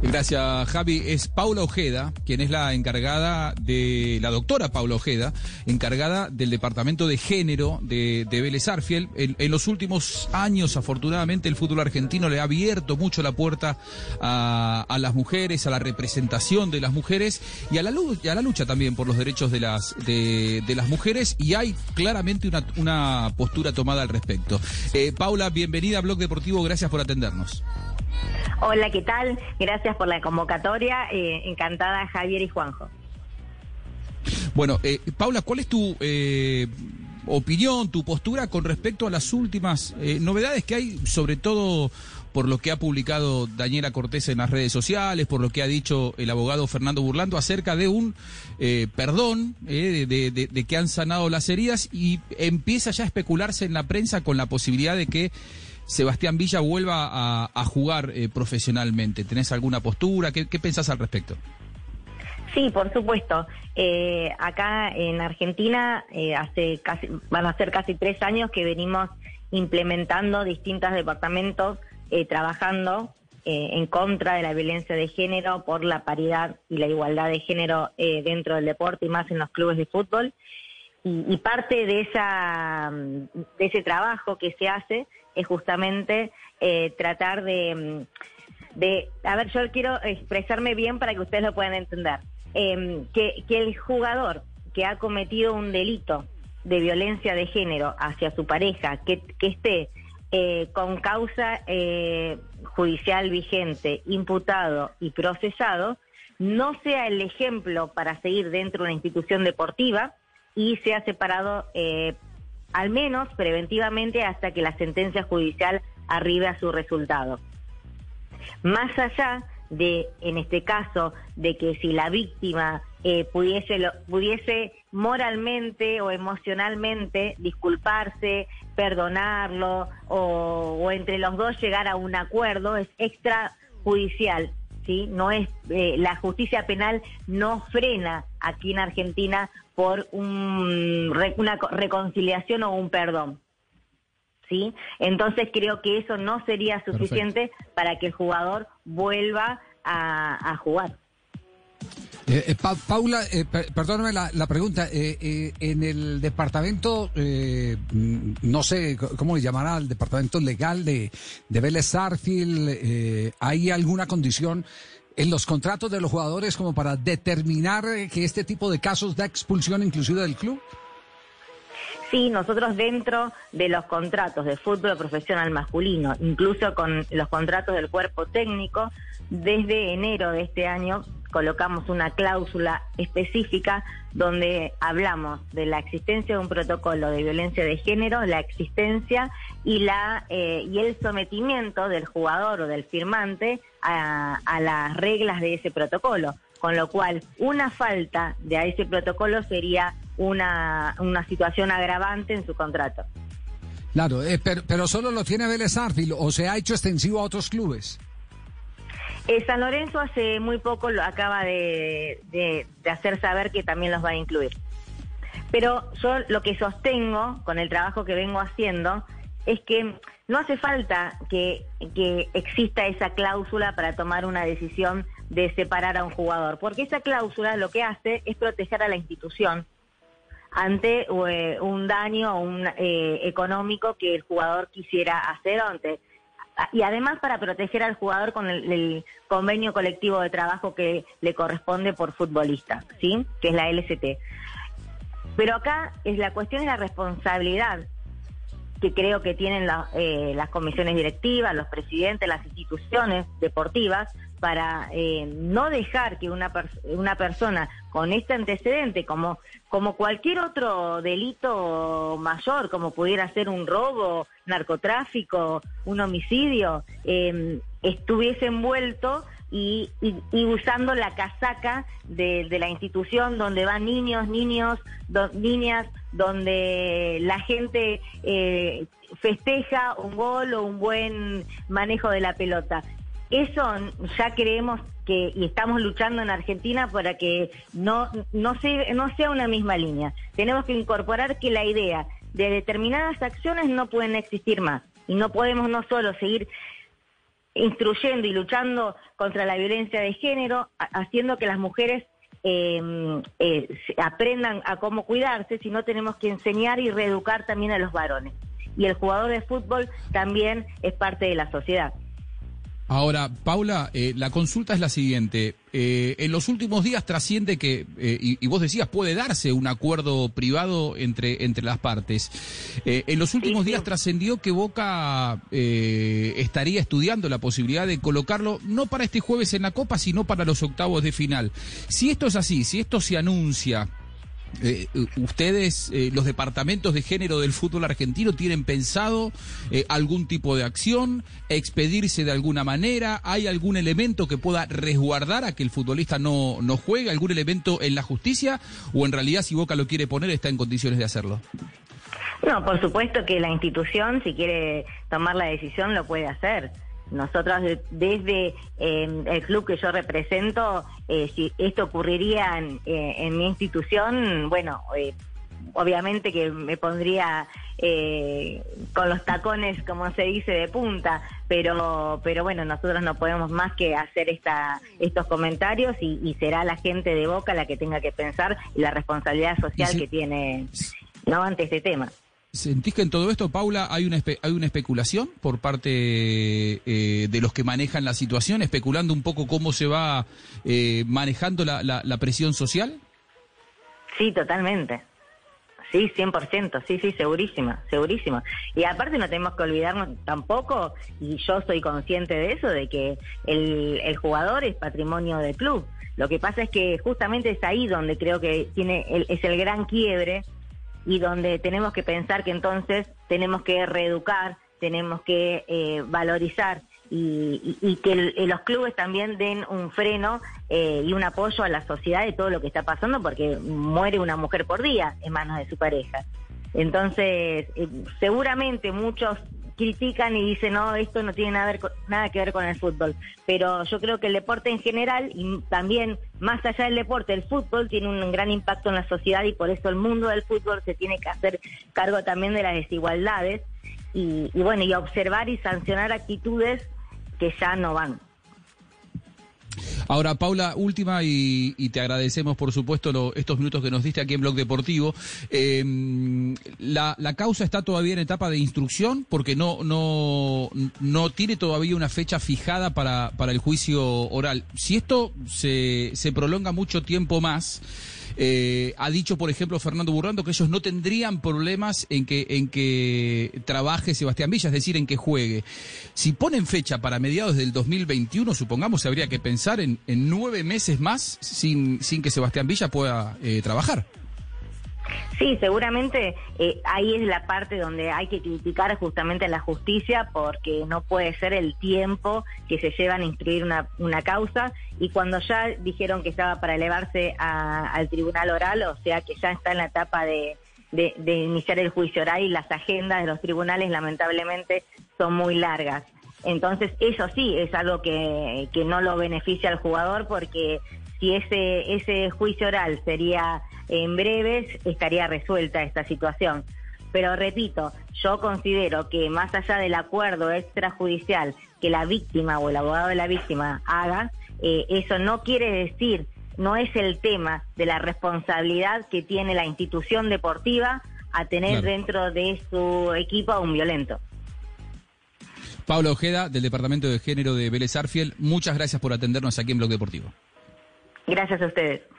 Gracias, Javi. Es Paula Ojeda, quien es la encargada de, la doctora Paula Ojeda, encargada del Departamento de Género de, de Vélez Arfiel. En, los últimos años, afortunadamente, el fútbol argentino le ha abierto mucho la puerta a, las mujeres, a la representación de las mujeres y a la, a la lucha también por los derechos de las, de, las mujeres y hay claramente una, postura tomada al respecto. Eh, Paula, bienvenida a Blog Deportivo, gracias por atendernos. Hola, ¿qué tal? Gracias por la convocatoria. Eh, encantada, Javier y Juanjo. Bueno, eh, Paula, ¿cuál es tu eh, opinión, tu postura con respecto a las últimas novedades que hay, sobre todo por lo que ha publicado Daniela Cortés en las redes sociales, por lo que ha dicho el abogado Fernando Burlando acerca de un perdón, de, que han sanado las heridas y empieza ya a especularse en la prensa con la posibilidad de que Sebastián Villa vuelva a, jugar eh, profesionalmente. ¿Tenés alguna postura? ¿Qué, pensás al respecto? Sí, por supuesto. Eh, acá en Argentina eh, hace casi, van a ser casi tres años que venimos implementando distintos departamentos trabajando en contra de la violencia de género por la paridad y la igualdad de género dentro del deporte y más en los clubes de fútbol. Y, parte de, esa, de ese trabajo que se hace es justamente eh, tratar de, de, a ver, yo quiero expresarme bien para que ustedes lo puedan entender, em, que, que el jugador que ha cometido un delito de violencia de género hacia su pareja, que, que esté eh, con causa eh, judicial vigente, imputado y procesado, no sea el ejemplo para seguir dentro de una institución deportiva y sea separado eh, al menos preventivamente hasta que la sentencia judicial arribe a su resultado. Más allá de, en este caso, de que si la víctima eh, pudiese, pudiese moralmente o emocionalmente disculparse, perdonarlo o, entre los dos llegar a un acuerdo, es extrajudicial. ¿Sí? No es, eh, la justicia penal no frena aquí en Argentina por un, una reconciliación o un perdón. ¿Sí? Entonces creo que eso no sería suficiente para que el jugador vuelva a, jugar. Eh, eh, Paula, eh, perdóname la, pregunta. en el departamento, no sé cómo le llamará, el departamento legal de, de Vélez ¿hay alguna condición en los contratos de los jugadores como para determinar que este tipo de casos da expulsión inclusive del club? Sí, nosotros dentro de los contratos de fútbol profesional masculino, incluso con los contratos del cuerpo técnico, desde enero de este año colocamos una cláusula específica donde hablamos de la existencia de un protocolo de violencia de género, la existencia y la eh, y el sometimiento del jugador o del firmante a, las reglas de ese protocolo. Con lo cual, una falta de ese protocolo sería una, una situación agravante en su contrato. Claro, eh, pero, pero, solo lo tiene Vélez Arfil o se ha hecho extensivo a otros clubes. Eh, San Lorenzo hace muy poco lo acaba de, hacer saber que también los va a incluir. Pero yo lo que sostengo con el trabajo que vengo haciendo es que no hace falta que, que exista esa cláusula para tomar una decisión de separar a un jugador, porque esa cláusula lo que hace es proteger a la institución ante eh, un daño un, eh, económico que el jugador quisiera hacer ante y además para proteger al jugador con el, convenio colectivo de trabajo que le corresponde por futbolista, ¿sí? Que es la LST. Pero acá es la cuestión de la responsabilidad que creo que tienen eh, las comisiones directivas, los presidentes, las instituciones deportivas, para eh, no dejar que una, una persona con este antecedente, como, como cualquier otro delito mayor, como pudiera ser un robo, narcotráfico, un homicidio, eh, estuviese envuelto y, y, usando la casaca de, la institución donde van niños, niños, niñas, donde la gente eh, festeja un gol o un buen manejo de la pelota. Eso ya creemos que, y estamos luchando en Argentina para que no, no, no sea una misma línea. Tenemos que incorporar que la idea de determinadas acciones no pueden existir más. Y no podemos no solo seguir instruyendo y luchando contra la violencia de género, haciendo que las mujeres em, eh, aprendan a cómo cuidarse, sino tenemos que enseñar y reeducar también a los varones. Y el jugador de fútbol también es parte de la sociedad. Ahora, Paula, eh, la consulta es la siguiente. Eh, en los últimos días trasciende que, eh, y, vos decías, puede darse un acuerdo privado entre, entre las partes. en los últimos días trascendió que Boca estaría estudiando la posibilidad de colocarlo no para este jueves en la Copa, sino para los octavos de final. Si esto es así, si esto se anuncia, eh, ¿Ustedes, eh, los departamentos de género del fútbol argentino, tienen pensado eh, algún tipo de acción, expedirse de alguna manera? ¿Hay algún elemento que pueda resguardar a que el futbolista no, no juegue? ¿Algún elemento en la justicia? ¿O en realidad, si Boca lo quiere poner, está en condiciones de hacerlo? No, por supuesto que la institución, si quiere tomar la decisión, lo puede hacer. Nosotros desde em, el club que yo represento, eh, si esto ocurriría en, eh, mi institución, bueno, eh, obviamente que me pondría con los tacones, como se dice, de punta, pero, pero bueno, nosotros no podemos más que hacer esta, estos comentarios y, será la gente de Boca la que tenga que pensar la responsabilidad social que tiene no ante este tema. ¿Sentís que en todo esto, Paula, hay una, hay una especulación por parte eh, de los que manejan la situación, especulando un poco cómo se va eh, manejando la, la, presión social? Sí, totalmente. Sí, 100%, sí, sí, segurísima, segurísima. Y aparte no tenemos que olvidarnos tampoco, y yo soy consciente de eso, de que el, el jugador es patrimonio del club. Lo que pasa es que justamente es ahí donde creo que tiene es el gran quiebre y donde tenemos que pensar que entonces tenemos que reeducar, tenemos que eh, valorizar y, que los clubes también den un freno eh, y un apoyo a la sociedad de todo lo que está pasando porque muere una mujer por día en manos de su pareja. Entonces, eh, seguramente muchos critican y dicen, no, esto no tiene nada, nada que ver con el fútbol. Pero yo creo que el deporte en general y también más allá del deporte, el fútbol tiene un gran impacto en la sociedad y por eso el mundo del fútbol se tiene que hacer cargo también de las desigualdades y, y bueno, y observar y sancionar actitudes que ya no van. Ahora, Paula, última y, te agradecemos, por supuesto, estos minutos que nos diste aquí en Blog Deportivo. Em, la, causa está todavía en etapa de instrucción porque no, no, no tiene todavía una fecha fijada para, para el juicio oral. Si esto se, se prolonga mucho tiempo más, eh, ha dicho, por ejemplo, Fernando Burrando que ellos no tendrían problemas en que, en que trabaje Sebastián Villa, es decir, en que juegue. Si ponen fecha para mediados del 2021, supongamos, habría que pensar en, en nueve meses más sin, sin que Sebastián Villa pueda eh, trabajar. Sí, seguramente eh, ahí es la parte donde hay que criticar justamente a la justicia porque no puede ser el tiempo que se llevan a instruir una, causa y cuando ya dijeron que estaba para elevarse al tribunal oral, o sea que ya está en la etapa de, de, de iniciar el juicio oral y las agendas de los tribunales lamentablemente son muy largas. Entonces, eso sí es algo que, que no lo beneficia al jugador porque si ese, ese juicio oral sería en breves, estaría resuelta esta situación. Pero repito, yo considero que más allá del acuerdo extrajudicial que la víctima o el abogado de la víctima haga, eh, eso no quiere decir, no es el tema de la responsabilidad que tiene la institución deportiva a tener dentro de su equipo a un violento. Pablo Ojeda, del Departamento de Género de Vélez Arfiel, muchas gracias por atendernos aquí en Blog Deportivo. Gracias a ustedes.